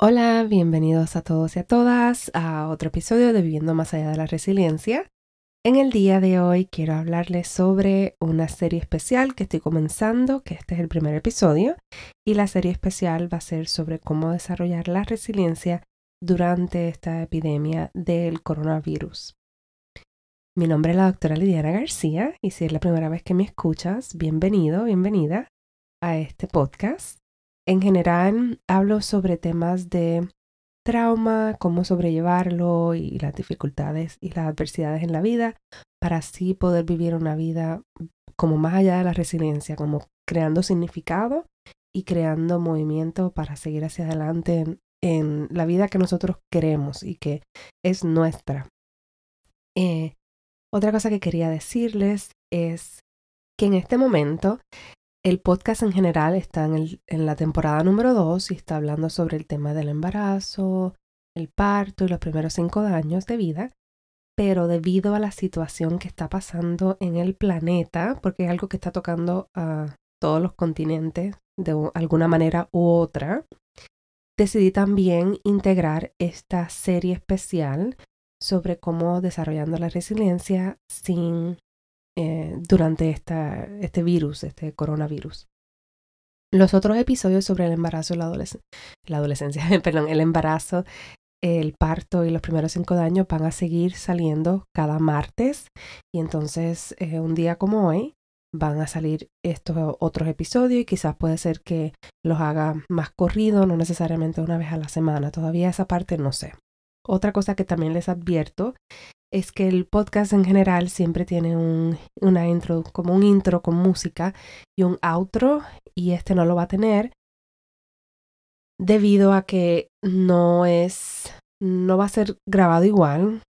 Hola, bienvenidos a todos y a todas a otro episodio de Viviendo más allá de la resiliencia. En el día de hoy quiero hablarles sobre una serie especial que estoy comenzando, que este es el primer episodio, y la serie especial va a ser sobre cómo desarrollar la resiliencia durante esta epidemia del coronavirus. Mi nombre es la doctora Lidiana García y si es la primera vez que me escuchas, bienvenido, bienvenida a este podcast. En general hablo sobre temas de trauma, cómo sobrellevarlo y las dificultades y las adversidades en la vida para así poder vivir una vida como más allá de la resiliencia, como creando significado y creando movimiento para seguir hacia adelante en, la vida que nosotros queremos y que es nuestra. Eh, otra cosa que quería decirles es que en este momento el podcast en general está en, la temporada número 2 y está hablando sobre el tema del embarazo, el parto y los primeros cinco años de vida, pero debido a la situación que está pasando en el planeta, porque es algo que está tocando a todos los continentes de alguna manera u otra, decidí también integrar esta serie especial sobre cómo desarrollando la resiliencia sin eh, durante esta, este virus, este coronavirus. Los otros episodios sobre el embarazo la adolescencia, perdón, el embarazo, el parto y los primeros cinco años van a seguir saliendo cada martes y entonces eh, un día como hoy van a salir estos otros episodios y quizás puede ser que los haga más corrido, no necesariamente una vez a la semana. Todavía esa parte no sé. Otra cosa que también les advierto es que el podcast en general siempre tiene un, una intro, como un intro con música y un outro, y este no lo va a tener debido a que no es, no va a ser grabado igual,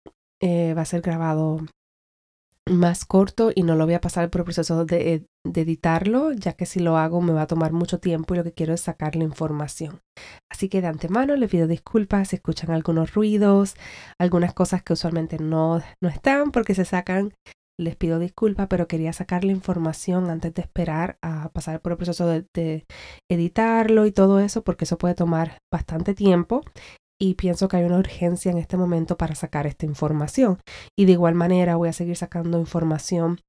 eh, va a ser grabado más corto y no lo voy a pasar por el proceso de, de, editarlo, ya que si lo hago me va a tomar mucho tiempo y lo que quiero es sacar la información. Así que de antemano les pido disculpas si escuchan algunos ruidos, algunas cosas que usualmente no, no están porque se sacan. Les pido disculpas, pero quería sacar la información antes de esperar a pasar por el proceso de editarlo y todo eso, porque eso puede tomar bastante tiempo y pienso que hay una urgencia en este momento para sacar esta información. Y de igual manera voy a seguir sacando información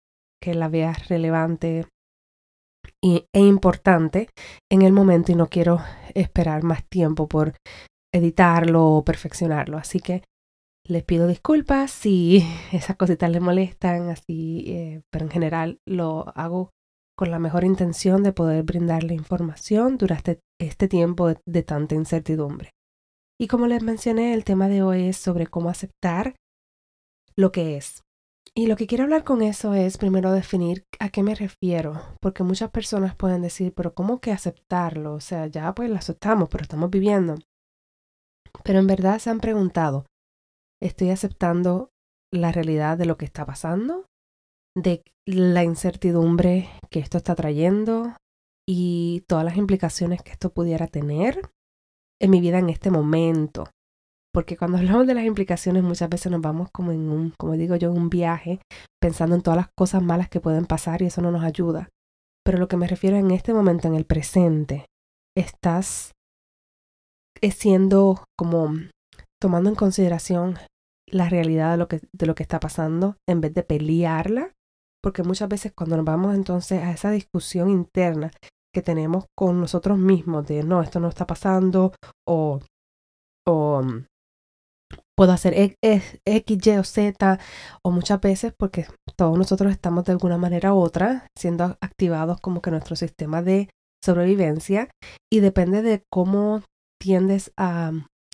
que la vea relevante e importante en el momento y no quiero esperar más tiempo por editarlo o perfeccionarlo. Así que les pido disculpas si esas cositas les molestan, así, eh, pero en general lo hago con la mejor intención de poder brindarle información durante este tiempo de tanta incertidumbre. Y como les mencioné, el tema de hoy es sobre cómo aceptar lo que es. Y lo que quiero hablar con eso es primero definir a qué me refiero, porque muchas personas pueden decir, pero ¿cómo que aceptarlo? O sea, ya pues lo aceptamos, pero estamos viviendo. Pero en verdad se han preguntado, ¿estoy aceptando la realidad de lo que está pasando? ¿De la incertidumbre que esto está trayendo? ¿Y todas las implicaciones que esto pudiera tener? En mi vida en este momento. Porque cuando hablamos de las implicaciones muchas veces nos vamos como en un, como digo yo, un viaje, pensando en todas las cosas malas que pueden pasar y eso no nos ayuda. Pero lo que me refiero en este momento, en el presente, estás siendo como tomando en consideración la realidad de lo que, de lo que está pasando en vez de pelearla. Porque muchas veces cuando nos vamos entonces a esa discusión interna que tenemos con nosotros mismos de no, esto no está pasando o, o mm, puedo hacer e, X, Y o Z o muchas veces porque todos nosotros estamos de alguna manera u otra siendo activados como que nuestro sistema de sobrevivencia y depende de cómo tiendes a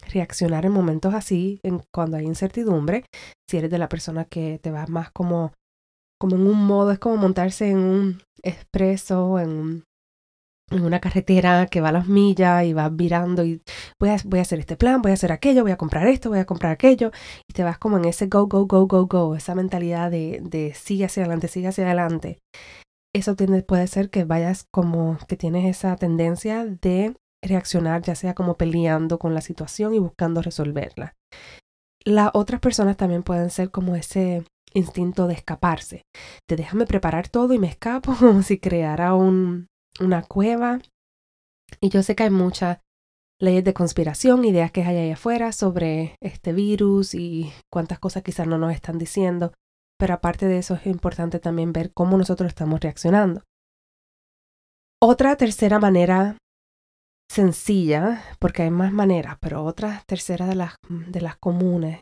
reaccionar en momentos así, en cuando hay incertidumbre, si eres de la persona que te va más como como en un modo, es como montarse en un expreso, en un en una carretera que va a las millas y vas virando y voy a, voy a hacer este plan, voy a hacer aquello, voy a comprar esto, voy a comprar aquello y te vas como en ese go, go, go, go, go, esa mentalidad de, de sigue hacia adelante, sigue hacia adelante. Eso tiene, puede ser que vayas como que tienes esa tendencia de reaccionar ya sea como peleando con la situación y buscando resolverla. Las otras personas también pueden ser como ese instinto de escaparse. De déjame preparar todo y me escapo como si creara un, una cueva. Y yo sé que hay mucha leyes de conspiración, ideas que hay ahí afuera sobre este virus y cuántas cosas quizás no nos están diciendo. Pero aparte de eso es importante también ver cómo nosotros estamos reaccionando. Otra tercera manera sencilla, porque hay más maneras, pero otra tercera de las, de las comunes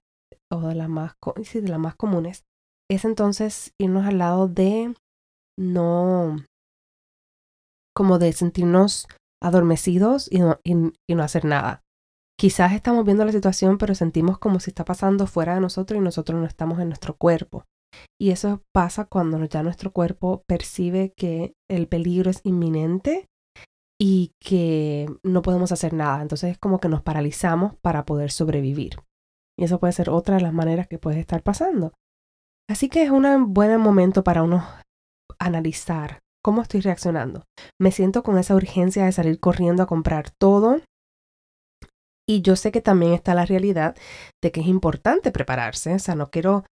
o las más, de las más comunes es entonces irnos al lado de no, como de sentirnos adormecidos y no, y, no hacer nada. Quizás estamos viendo la situación, pero sentimos como si está pasando fuera de nosotros y nosotros no estamos en nuestro cuerpo. Y eso pasa cuando ya nuestro cuerpo percibe que el peligro es inminente y que no podemos hacer nada. Entonces es como que nos paralizamos para poder sobrevivir. Y eso puede ser otra de las maneras que puede estar pasando. Así que es un buen momento para uno analizar cómo estoy reaccionando. Me siento con esa urgencia de salir corriendo a comprar todo. Y yo sé que también está la realidad de que es importante prepararse. O sea, no quiero,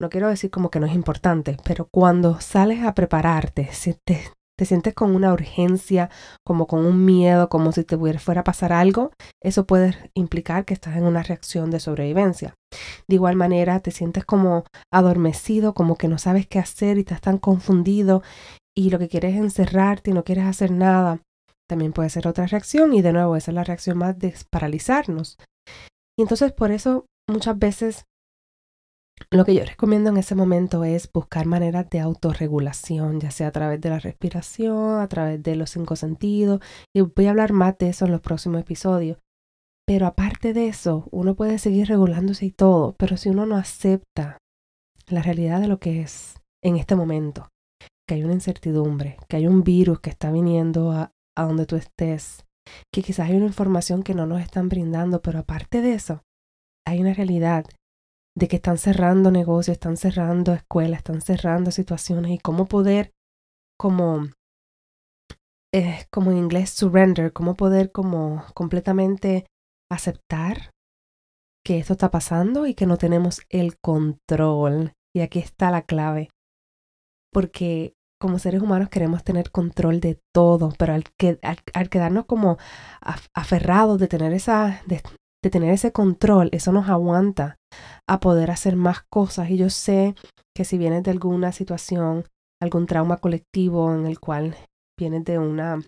no quiero decir como que no es importante, pero cuando sales a prepararte, si te, te sientes con una urgencia, como con un miedo, como si te fuera a pasar algo, eso puede implicar que estás en una reacción de sobrevivencia. De igual manera, te sientes como adormecido, como que no sabes qué hacer y estás tan confundido y lo que quieres es encerrarte y no quieres hacer nada. También puede ser otra reacción y de nuevo esa es la reacción más de paralizarnos. Y entonces por eso muchas veces lo que yo recomiendo en ese momento es buscar maneras de autorregulación, ya sea a través de la respiración, a través de los cinco sentidos, y voy a hablar más de eso en los próximos episodios. Pero aparte de eso, uno puede seguir regulándose y todo, pero si uno no acepta la realidad de lo que es en este momento, que hay una incertidumbre, que hay un virus que está viniendo a, a donde tú estés, que quizás hay una información que no nos están brindando, pero aparte de eso, hay una realidad de que están cerrando negocios, están cerrando escuelas, están cerrando situaciones y cómo poder, como, eh, como en inglés, surrender, cómo poder como completamente aceptar que esto está pasando y que no tenemos el control. Y aquí está la clave. Porque como seres humanos queremos tener control de todo, pero al, que, al, quedarnos como aferrados de tener esa, de tener ese control, eso nos aguanta a poder hacer más cosas. Y yo sé que si vienes de alguna situación, algún trauma colectivo en el cual vienes de una,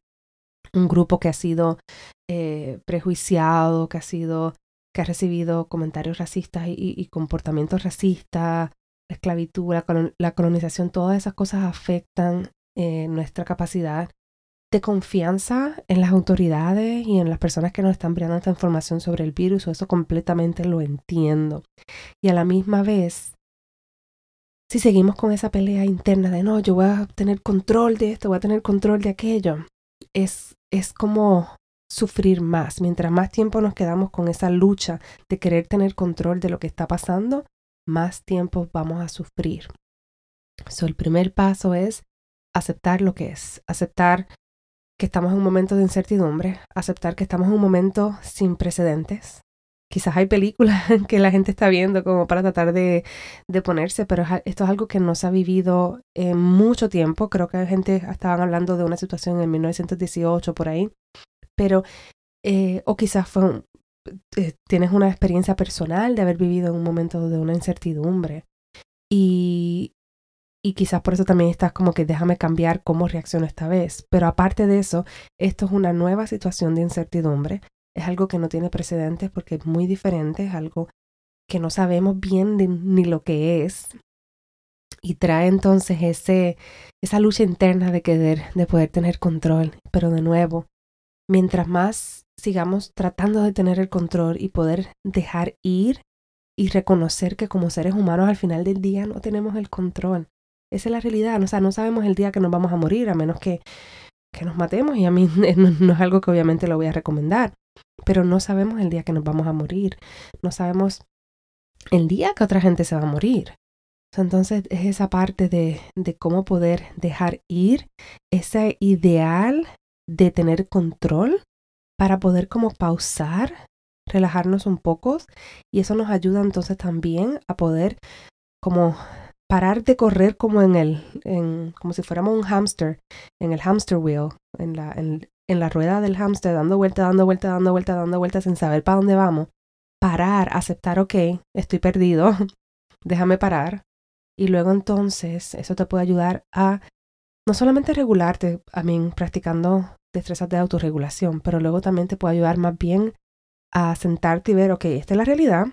un grupo que ha sido eh, prejuiciado, que ha sido, que ha recibido comentarios racistas y, comportamientos racistas, la esclavitud, la, colonización, todas esas cosas afectan eh, nuestra capacidad de confianza en las autoridades y en las personas que nos están brindando esta información sobre el virus, eso completamente lo entiendo. Y a la misma vez, si seguimos con esa pelea interna de no, yo voy a tener control de esto, voy a tener control de aquello, es, es como sufrir más. Mientras más tiempo nos quedamos con esa lucha de querer tener control de lo que está pasando, más tiempo vamos a sufrir. So, el primer paso es aceptar lo que es, aceptar que estamos en un momento de incertidumbre, aceptar que estamos en un momento sin precedentes. Quizás hay películas que la gente está viendo como para tratar de, de ponerse, pero esto es algo que no se ha vivido en mucho tiempo. Creo que hay gente, estaban hablando de una situación en 1918 por ahí, pero, eh, o quizás fue eh, tienes una experiencia personal de haber vivido en un momento de una incertidumbre. Y y quizás por eso también estás como que déjame cambiar cómo reacciono esta vez. Pero aparte de eso, esto es una nueva situación de incertidumbre. Es algo que no tiene precedentes porque es muy diferente, es algo que no sabemos bien ni lo que es. Y trae entonces ese, esa lucha interna de querer, de poder tener control. Pero de nuevo, mientras más sigamos tratando de tener el control y poder dejar ir y reconocer que como seres humanos al final del día no tenemos el control. Esa es la realidad. O sea, no sabemos el día que nos vamos a morir, a menos que, que nos matemos. Y a mí no, es algo que obviamente lo voy a recomendar. Pero no sabemos el día que nos vamos a morir. No sabemos el día que otra gente se va a morir. Entonces es esa parte de, de cómo poder dejar ir ese ideal de tener control para poder como pausar, relajarnos un poco y eso nos ayuda entonces también a poder como parar de correr como en el, en, como si fuéramos un hamster, en el hamster wheel, en, la, en, en la rueda del hámster dando vuelta, dando vuelta, dando vuelta, dando vuelta sin saber para dónde vamos, parar, aceptar, ok, estoy perdido, déjame parar. Y luego entonces eso te puede ayudar a no solamente regularte, a mí practicando destrezas de autorregulación, pero luego también te puede ayudar más bien a sentarte y ver, ok, esta es la realidad,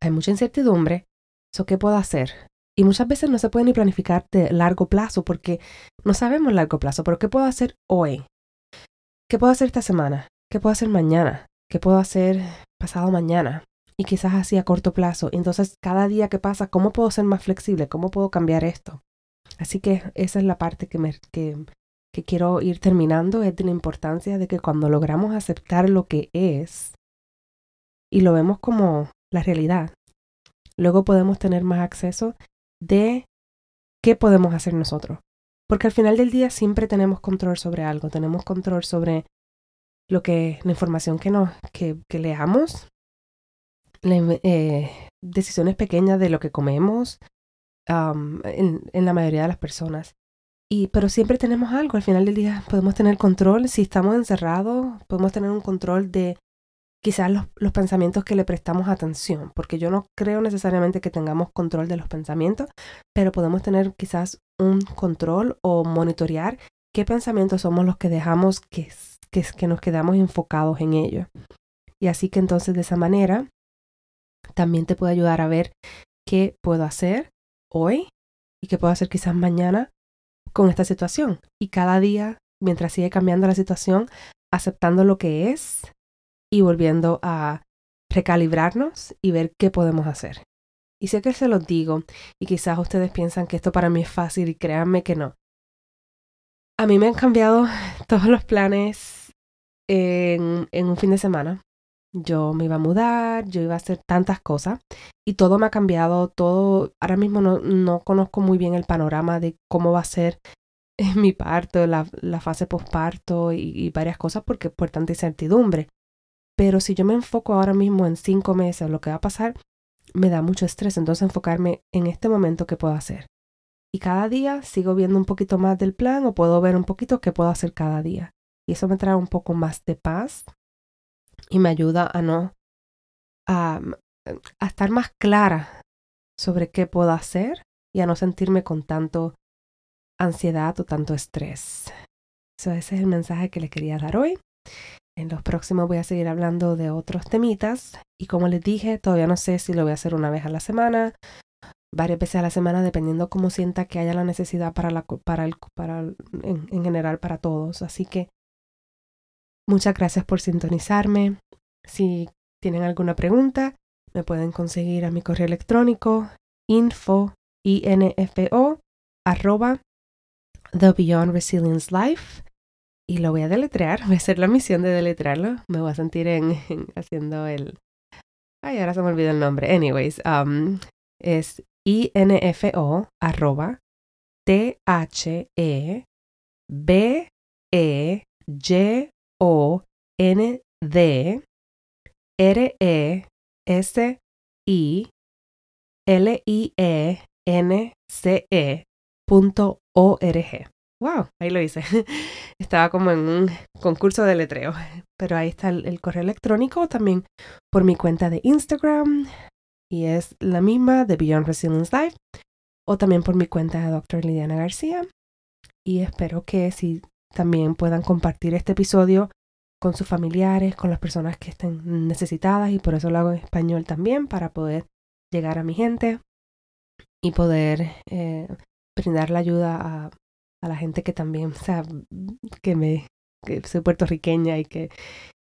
hay mucha incertidumbre, ¿eso qué puedo hacer? Y muchas veces no se puede ni planificar de largo plazo porque no sabemos largo plazo, pero ¿qué puedo hacer hoy? ¿Qué puedo hacer esta semana? ¿Qué puedo hacer mañana? ¿Qué puedo hacer pasado mañana? Y quizás así a corto plazo. Entonces, cada día que pasa, ¿cómo puedo ser más flexible? ¿Cómo puedo cambiar esto? Así que esa es la parte que, me, que, que quiero ir terminando, es de la importancia de que cuando logramos aceptar lo que es y lo vemos como la realidad, luego podemos tener más acceso de qué podemos hacer nosotros. Porque al final del día siempre tenemos control sobre algo, tenemos control sobre lo que, la información que nos, que, leamos, eh, decisiones pequeñas de lo que comemos, en, en, la mayoría de las personas. Y, pero siempre tenemos algo, al final del día podemos tener control, si estamos encerrados, podemos tener un control de quizás los, los, pensamientos que le prestamos atención, porque yo no creo necesariamente que tengamos control de los pensamientos, pero podemos tener quizás un control o monitorear qué pensamientos somos los que dejamos que, que, que nos quedamos enfocados en ellos. Y así que entonces de esa manera también te puede ayudar a ver qué puedo hacer hoy y qué puedo hacer quizás mañana con esta situación. Y cada día, mientras sigue cambiando la situación, aceptando lo que es y volviendo a recalibrarnos y ver qué podemos hacer. Y sé que se los digo y quizás ustedes piensan que esto para mí es fácil y créanme que no. A mí me han cambiado todos los planes en, en un fin de semana. Yo me iba a mudar, yo iba a hacer tantas cosas y todo me ha cambiado, todo, ahora mismo no, no conozco muy bien el panorama de cómo va a ser mi parto, la, la fase postparto y, varias cosas porque por tanta incertidumbre. Pero si yo me enfoco ahora mismo en cinco meses, lo que va a pasar, me da mucho estrés. Entonces enfocarme en este momento qué puedo hacer. Y cada día sigo viendo un poquito más del plan o puedo ver un poquito qué puedo hacer cada día. Y eso me trae un poco más de paz y me ayuda a no, a, a estar más clara sobre qué puedo hacer y a no sentirme con tanto ansiedad o tanto estrés. ese es el mensaje que le quería dar hoy. En los próximos voy a seguir hablando de otros temitas y como les dije, todavía no sé si lo voy a hacer una vez a la semana, varias veces a la semana, dependiendo cómo sienta que haya la necesidad para, la, para, el, para en general para todos. Así que muchas gracias por sintonizarme. Si tienen alguna pregunta, me pueden conseguir a mi correo electrónico info, info arroba The Beyond Resilience Life y lo voy a deletrear, voy a hacer la misión de deletrearlo, me voy a sentir en, haciendo el... Ay, ahora se me olvidó el nombre. Anyways, um, es info arroba t h e b e y o n d r e s i l i e n c e punto org wow, ahí lo hice. Estaba como en un concurso de letreo. Pero ahí está el, correo electrónico también por mi cuenta de Instagram. Y es la misma de Beyond Resilience Life. O también por mi cuenta de Dr. Lidiana García. Y espero que si también puedan compartir este episodio con sus familiares, con las personas que estén necesitadas. Y por eso lo hago en español también, para poder llegar a mi gente y poder eh, brindar la ayuda a la gente que también, o sea, que me, que soy puertorriqueña y que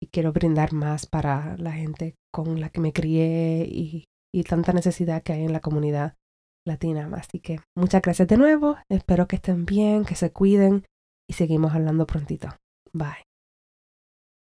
y quiero brindar más para la gente con la que me crié y, y tanta necesidad que hay en la comunidad latina. Así que muchas gracias de nuevo, espero que estén bien, que se cuiden y seguimos hablando prontito. Bye.